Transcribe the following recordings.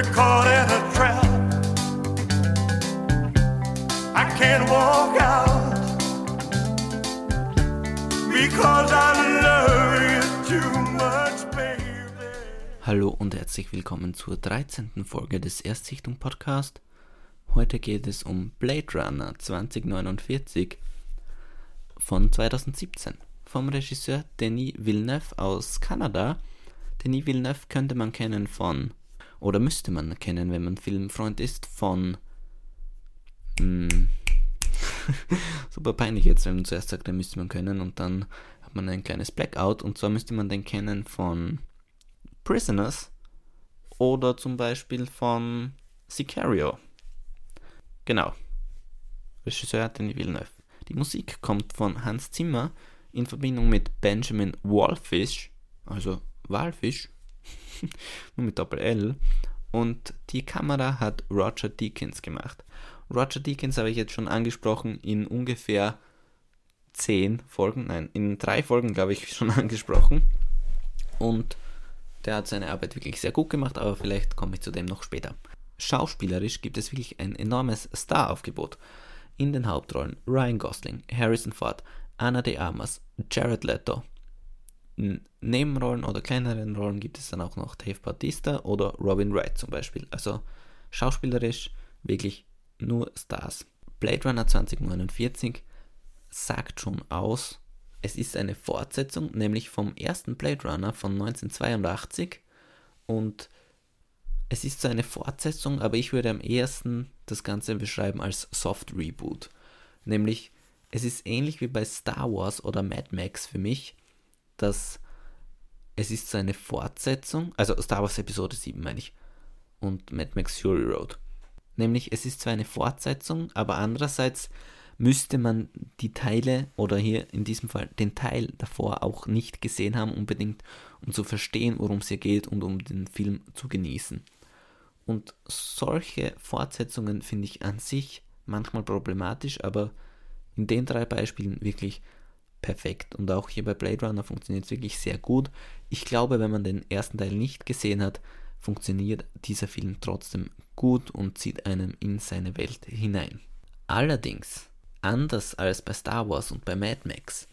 We're caught in a trap. I can't walk out because I love you too much, baby. Hallo und herzlich willkommen zur 13. Folge des Erstsichtung Podcast. Heute geht es um Blade Runner 2049 von 2017 vom Regisseur Denis Villeneuve aus Kanada. Denis Villeneuve könnte man kennen von, oder müsste man kennen, wenn man Filmfreund ist, von. Hm, super peinlich jetzt, wenn man zuerst sagt, den müsste man kennen und dann hat man ein kleines Blackout. Und zwar müsste man den kennen von Prisoners oder zum Beispiel von Sicario. Genau. Regisseur Denis Villeneuve. Die Musik kommt von Hans Zimmer in Verbindung mit Benjamin Wallfish, also Walfisch, nur mit Doppel-L. Und die Kamera hat Roger Deakins gemacht. Roger Deakins habe ich jetzt schon angesprochen in ungefähr zehn Folgen, nein, in drei Folgen glaube ich schon angesprochen. Und der hat seine Arbeit wirklich sehr gut gemacht, aber vielleicht komme ich zu dem noch später. Schauspielerisch gibt es wirklich ein enormes Staraufgebot. In den Hauptrollen Ryan Gosling, Harrison Ford, Anna de Armas, Jared Leto. Nebenrollen oder kleineren Rollen gibt es dann auch noch Dave Bautista oder Robin Wright zum Beispiel. Also schauspielerisch wirklich nur Stars. Blade Runner 2049 sagt schon aus, es ist eine Fortsetzung, nämlich vom ersten Blade Runner von 1982 und es ist so eine Fortsetzung, aber ich würde am ehesten das Ganze beschreiben als Soft Reboot. Nämlich es ist ähnlich wie bei Star Wars oder Mad Max für mich, dass es ist so eine Fortsetzung, also Star Wars Episode 7 meine ich, und Mad Max Fury Road. Nämlich, es ist zwar eine Fortsetzung, aber andererseits müsste man die Teile oder hier in diesem Fall den Teil davor auch nicht gesehen haben, unbedingt, um zu verstehen, worum es hier geht und um den Film zu genießen. Und solche Fortsetzungen finde ich an sich manchmal problematisch, aber in den drei Beispielen wirklich perfekt. Und auch hier bei Blade Runner funktioniert es wirklich sehr gut. Ich glaube, wenn man den ersten Teil nicht gesehen hat, funktioniert dieser Film trotzdem gut und zieht einem in seine Welt hinein. Allerdings, anders als bei Star Wars und bei Mad Max,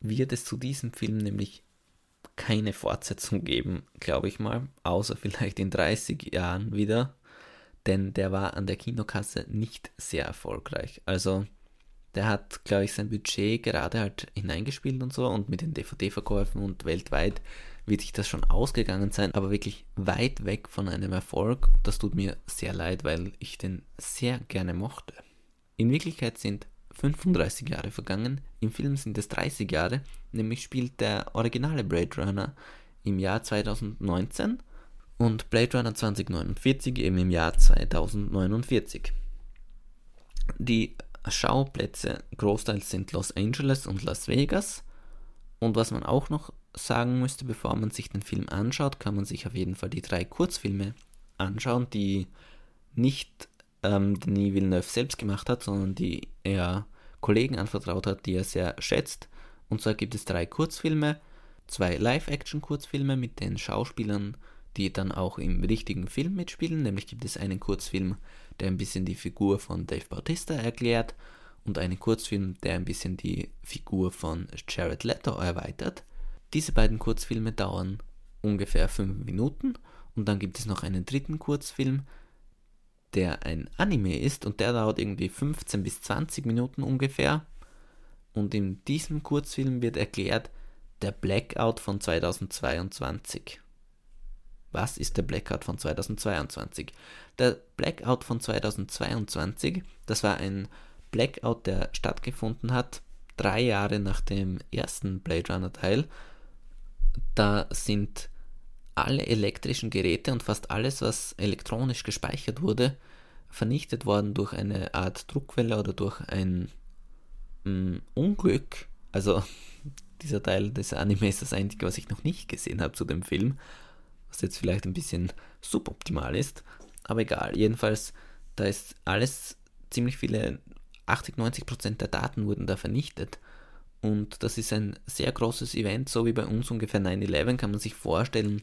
wird es zu diesem Film nämlich keine Fortsetzung geben, glaube ich mal, außer vielleicht in 30 Jahren wieder, denn der war an der Kinokasse nicht sehr erfolgreich. Also der hat, glaube ich, sein Budget gerade halt hineingespielt und so und mit den DVD-Verkäufen und weltweit wird sich das schon ausgegangen sein, aber wirklich weit weg von einem Erfolg. Das tut mir sehr leid, weil ich den sehr gerne mochte. In Wirklichkeit sind 35 Jahre vergangen, im Film sind es 30 Jahre, nämlich spielt der originale Blade Runner im Jahr 2019 und Blade Runner 2049 eben im Jahr 2049. Die Schauplätze großteils sind Los Angeles und Las Vegas. Und was man auch noch sagen müsste, bevor man sich den Film anschaut, kann man sich auf jeden Fall die drei Kurzfilme anschauen, die nicht ähm, Denis Villeneuve selbst gemacht hat, sondern die er Kollegen anvertraut hat, die er sehr schätzt. Und zwar gibt es drei Kurzfilme, zwei Live-Action-Kurzfilme mit den Schauspielern, die dann auch im richtigen Film mitspielen. Nämlich gibt es einen Kurzfilm, der ein bisschen die Figur von Dave Bautista erklärt und einen Kurzfilm, der ein bisschen die Figur von Jared Leto erweitert. Diese beiden Kurzfilme dauern ungefähr fünf Minuten und dann gibt es noch einen dritten Kurzfilm, der ein Anime ist und der dauert irgendwie 15 bis 20 Minuten ungefähr. Und in diesem Kurzfilm wird erklärt der Blackout von 2022. Was ist der Blackout von 2022? Der Blackout von 2022, das war ein Blackout, der stattgefunden hat, drei Jahre nach dem ersten Blade Runner Teil. Da sind alle elektrischen Geräte und fast alles, was elektronisch gespeichert wurde, vernichtet worden durch eine Art Druckwelle oder durch ein mh, mm, Unglück. Also dieser Teil des Anime ist das Einzige, was ich noch nicht gesehen habe zu dem Film was jetzt vielleicht ein bisschen suboptimal ist, aber egal. Jedenfalls, da ist alles, ziemlich viele, 80, 90 Prozent der Daten wurden da vernichtet. Und das ist ein sehr großes Event, so wie bei uns ungefähr 9-11 kann man sich vorstellen,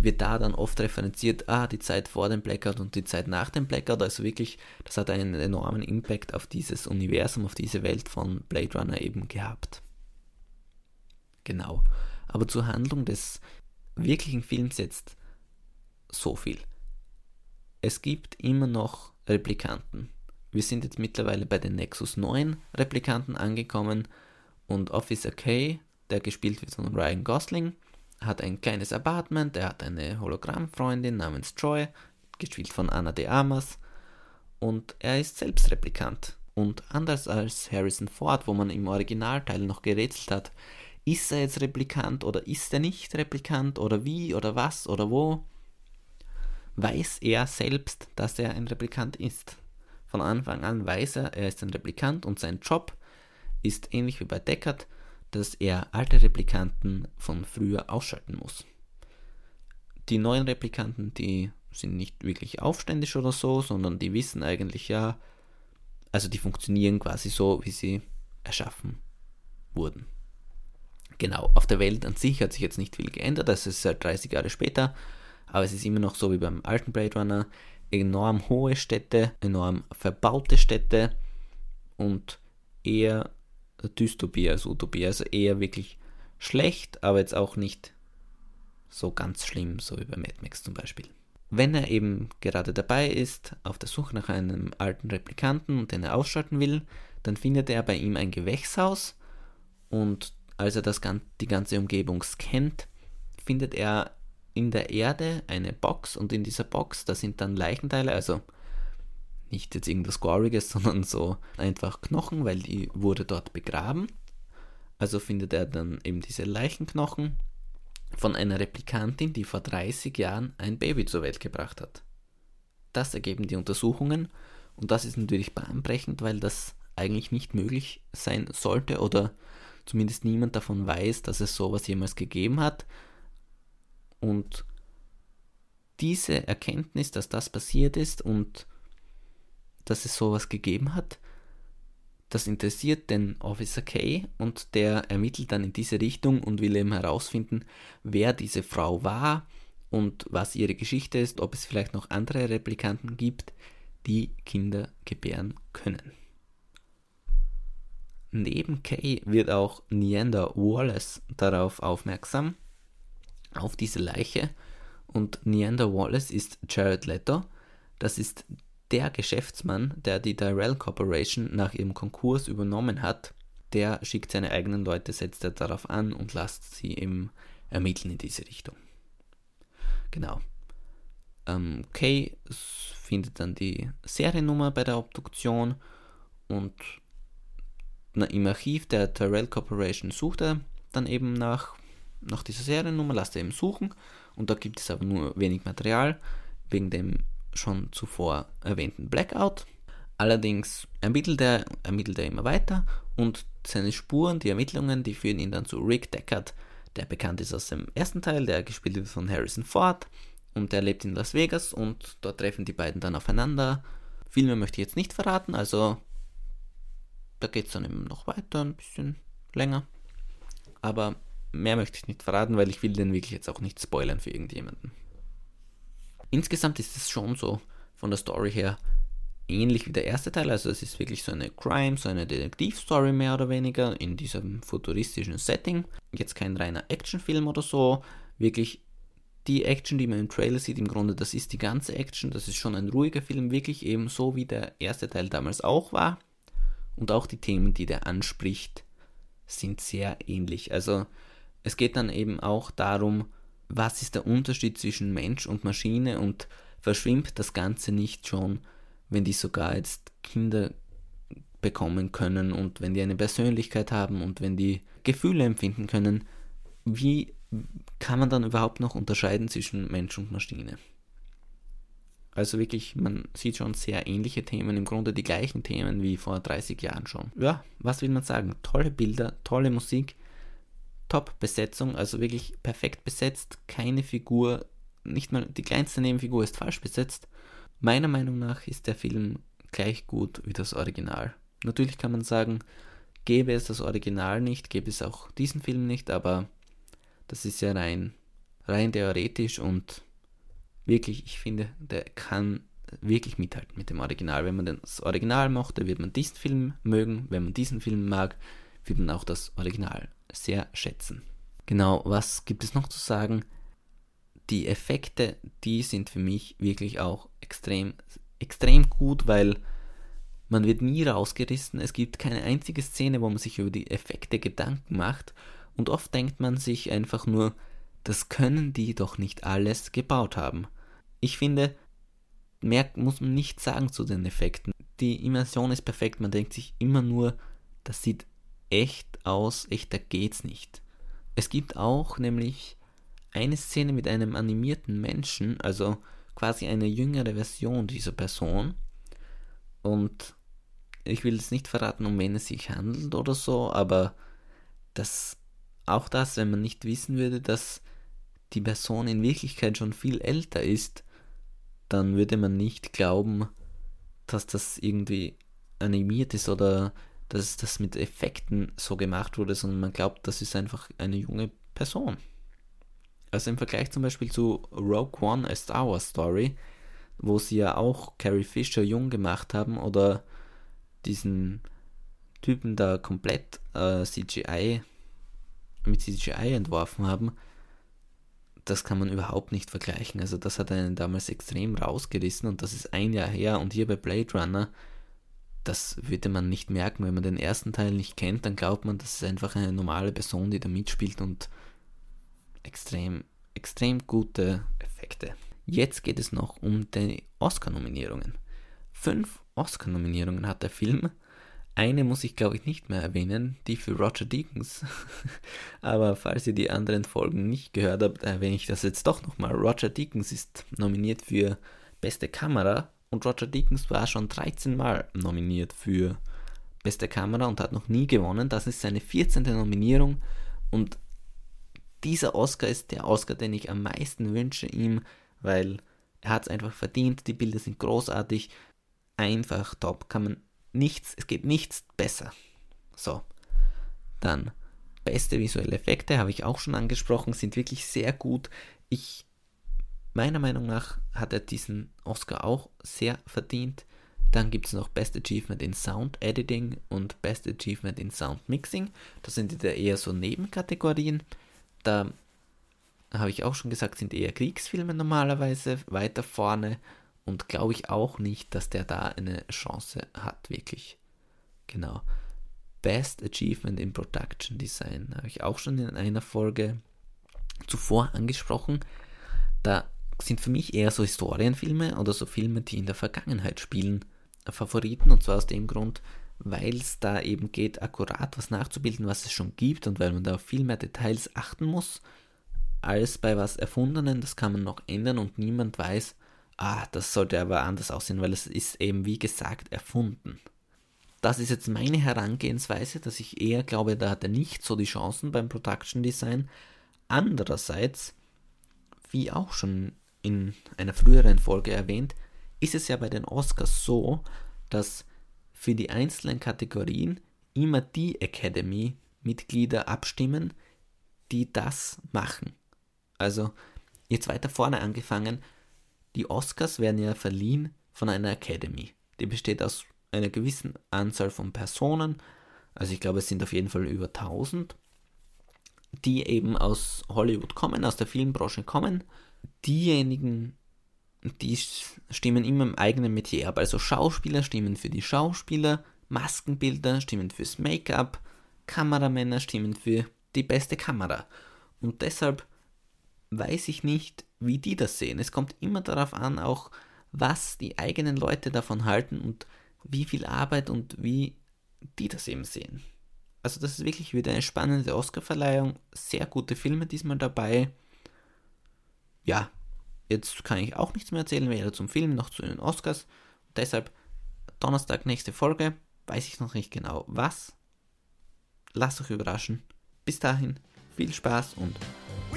wird da dann oft referenziert, ah, die Zeit vor dem Blackout und die Zeit nach dem Blackout. Also wirklich, das hat einen enormen Impact auf dieses Universum, auf diese Welt von Blade Runner eben gehabt. Genau. Aber zur Handlung des wirklichen Films jetzt so viel. Es gibt immer noch Replikanten. Wir sind jetzt mittlerweile bei den Nexus 9 Replikanten angekommen und Officer K, der gespielt wird von Ryan Gosling, hat ein kleines Apartment, er hat eine Hologrammfreundin namens Joy, gespielt von Anna de Amas, und er ist selbst Replikant. Und anders als Harrison Ford, wo man im Originalteil noch gerätselt hat, ist er jetzt Replikant oder ist er nicht Replikant oder wie oder was oder wo, weiß er selbst, dass er ein Replikant ist. Von Anfang an weiß er, er ist ein Replikant und sein Job ist ähnlich wie bei Deckard, dass er alte Replikanten von früher ausschalten muss. Die neuen Replikanten, die sind nicht wirklich aufständisch oder so, sondern die wissen eigentlich ja, also die funktionieren quasi so, wie sie erschaffen wurden. Genau, auf der Welt an sich hat sich jetzt nicht viel geändert, das ist seit 30 Jahre später, aber es ist immer noch so wie beim alten Blade Runner, enorm hohe Städte, enorm verbaute Städte und eher Dystopie als Utopie. Also eher wirklich schlecht, aber jetzt auch nicht so ganz schlimm, so wie bei Mad Max zum Beispiel. Wenn er eben gerade dabei ist, auf der Suche nach einem alten Replikanten den er ausschalten will, dann findet er bei ihm ein Gewächshaus und als er das, die ganze Umgebung scannt, findet er in der Erde eine Box und in dieser Box, da sind dann Leichenteile, also nicht jetzt irgendwas Goriges, sondern so einfach Knochen, weil die wurde dort begraben. Also findet er dann eben diese Leichenknochen von einer Replikantin, die vor 30 Jahren ein Baby zur Welt gebracht hat. Das ergeben die Untersuchungen und das ist natürlich bahnbrechend, weil das eigentlich nicht möglich sein sollte oder zumindest niemand davon weiß, dass es sowas jemals gegeben hat. Und diese Erkenntnis, dass das passiert ist und dass es sowas gegeben hat. Das interessiert den Officer K und der ermittelt dann in diese Richtung und will eben herausfinden, wer diese Frau war und was ihre Geschichte ist, ob es vielleicht noch andere Replikanten gibt, die Kinder gebären können. Neben Kay wird auch Neander Wallace darauf aufmerksam, auf diese Leiche. Und Neander Wallace ist Jared Leto. Das ist der Geschäftsmann, der die Tyrell Corporation nach ihrem Konkurs übernommen hat, der schickt seine eigenen Leute, setzt er darauf an und lasst sie eben ermitteln in diese Richtung. Genau. Ähm, Kay findet dann die Seriennummer bei der Obduktion und im Archiv der Tyrell Corporation sucht er dann eben nach, nach dieser Seriennummer, lasst er eben suchen und da gibt es aber nur wenig Material wegen dem schon zuvor erwähnten Blackout. Allerdings ermittelt er, ermittelt er immer weiter und seine Spuren, die Ermittlungen, die führen ihn dann zu Rick Deckard, der bekannt ist aus dem ersten Teil, der gespielt wird von Harrison Ford und der lebt in Las Vegas und dort treffen die beiden dann aufeinander. Viel mehr möchte ich jetzt nicht verraten, also da geht es dann eben noch weiter, ein bisschen länger. Aber mehr möchte ich nicht verraten, weil ich will den wirklich jetzt auch nicht spoilern für irgendjemanden. Insgesamt ist es schon so von der Story her ähnlich wie der erste Teil. Also es ist wirklich so eine Crime, so eine Detektivstory mehr oder weniger in diesem futuristischen Setting. Jetzt kein reiner Actionfilm oder so. Wirklich die Action, die man im Trailer sieht, im Grunde, das ist die ganze Action. Das ist schon ein ruhiger Film, wirklich eben so wie der erste Teil damals auch war. Und auch die Themen, die der anspricht, sind sehr ähnlich. Also es geht dann eben auch darum, was ist der Unterschied zwischen Mensch und Maschine und verschwimmt das Ganze nicht schon, wenn die sogar jetzt Kinder bekommen können und wenn die eine Persönlichkeit haben und wenn die Gefühle empfinden können, wie kann man dann überhaupt noch unterscheiden zwischen Mensch und Maschine? Also wirklich, man sieht schon sehr ähnliche Themen, im Grunde die gleichen Themen wie vor 30 Jahren schon. Ja, was will man sagen? Tolle Bilder, tolle Musik, Top-Besetzung, also wirklich perfekt besetzt. Keine Figur, nicht mal die kleinste Nebenfigur ist falsch besetzt. Meiner Meinung nach ist der Film gleich gut wie das Original. Natürlich kann man sagen, gäbe es das Original nicht, gäbe es auch diesen Film nicht, aber das ist ja rein rein theoretisch und wirklich, ich finde, der kann wirklich mithalten mit dem Original. Wenn man das Original mochte, wird man diesen Film mögen. Wenn man diesen Film mag, wird man auch das Original sehr schätzen. Genau, was gibt es noch zu sagen? Die Effekte, die sind für mich wirklich auch extrem, extrem gut, weil man wird nie rausgerissen. Es gibt keine einzige Szene, wo man sich über die Effekte Gedanken macht. Und oft denkt man sich einfach nur, das können die doch nicht alles gebaut haben. Ich finde, mehr muss man nicht sagen zu den Effekten. Die Immersion ist perfekt, man denkt sich immer nur, das sieht echt aus, echter geht's nicht. Es gibt auch nämlich eine Szene mit einem animierten Menschen, also quasi eine jüngere Version dieser Person. Und ich will jetzt nicht verraten, um wen es sich handelt oder so, aber das, auch das, wenn man nicht wissen würde, dass die Person in Wirklichkeit schon viel älter ist, dann würde man nicht glauben, dass das irgendwie animiert ist oder dass das mit Effekten so gemacht wurde, sondern man glaubt, das ist einfach eine junge Person. Also im Vergleich zum Beispiel zu Rogue One, A Star Wars Story, wo sie ja auch Carrie Fisher jung gemacht haben oder diesen Typen da komplett äh, CGI mit CGI entworfen haben, das kann man überhaupt nicht vergleichen. Also das hat einen damals extrem rausgerissen und das ist ein Jahr her und hier bei Blade Runner, das würde man nicht merken, wenn man den ersten Teil nicht kennt, dann glaubt man, das ist einfach eine normale Person, die da mitspielt und extrem, extrem gute Effekte. Jetzt geht es noch um die Oscar-Nominierungen. Fünf Oscar-Nominierungen hat der Film. Eine muss ich glaube ich nicht mehr erwähnen, die für Roger Deakins. Aber falls ihr die anderen Folgen nicht gehört habt, erwähne ich das jetzt doch nochmal. Roger Deakins ist nominiert für beste Kamera und Roger Deakins war schon 13 Mal nominiert für beste Kamera und hat noch nie gewonnen. Das ist seine 14. Nominierung und dieser Oscar ist der Oscar, den ich am meisten wünsche ihm, weil er hat es einfach verdient. Die Bilder sind großartig, einfach top. Kann man nichts, es geht nichts besser. So, dann beste visuelle Effekte habe ich auch schon angesprochen, sind wirklich sehr gut. Ich meiner Meinung nach hat er diesen Oscar auch sehr verdient. Dann gibt es noch Best Achievement in Sound Editing und Best Achievement in Sound Mixing. Das sind eher so Nebenkategorien. Da habe ich auch schon gesagt, sind eher Kriegsfilme normalerweise weiter vorne und glaube ich auch nicht, dass der da eine Chance hat, wirklich. Genau. Best Achievement in Production Design habe ich auch schon in einer Folge zuvor angesprochen. Da sind für mich eher so Historienfilme oder so Filme, die in der Vergangenheit spielen, Favoriten. Und zwar aus dem Grund, weil es da eben geht, akkurat was nachzubilden, was es schon gibt und weil man da auf viel mehr Details achten muss, als bei was Erfundenen. Das kann man noch ändern und niemand weiß, ah, das sollte aber anders aussehen, weil es ist eben wie gesagt erfunden. Das ist jetzt meine Herangehensweise, dass ich eher glaube, da hat er nicht so die Chancen beim Production Design. Andererseits, wie auch schon in einer früheren Folge erwähnt, ist es ja bei den Oscars so, dass für die einzelnen Kategorien immer die Academy-Mitglieder abstimmen, die das machen. Also jetzt weiter vorne angefangen, die Oscars werden ja verliehen von einer Academy. Die besteht aus einer gewissen Anzahl von Personen, also ich glaube es sind auf jeden Fall über 1000, die eben aus Hollywood kommen, aus der Filmbranche kommen. Diejenigen, die stimmen immer im eigenen Metier ab. Also Schauspieler stimmen für die Schauspieler, Maskenbilder stimmen fürs Make-up, Kameramänner stimmen für die beste Kamera. Und deshalb weiß ich nicht, wie die das sehen. Es kommt immer darauf an, auch was die eigenen Leute davon halten und wie viel Arbeit und wie die das eben sehen. Also das ist wirklich wieder eine spannende Oscarverleihung. Sehr gute Filme diesmal dabei. Ja, jetzt kann ich auch nichts mehr erzählen, weder zum Film noch zu den Oscars. Und deshalb Donnerstag nächste Folge. Weiß ich noch nicht genau was. Lasst euch überraschen. Bis dahin, viel Spaß und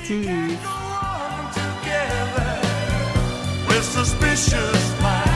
tschüss. His suspicious mind.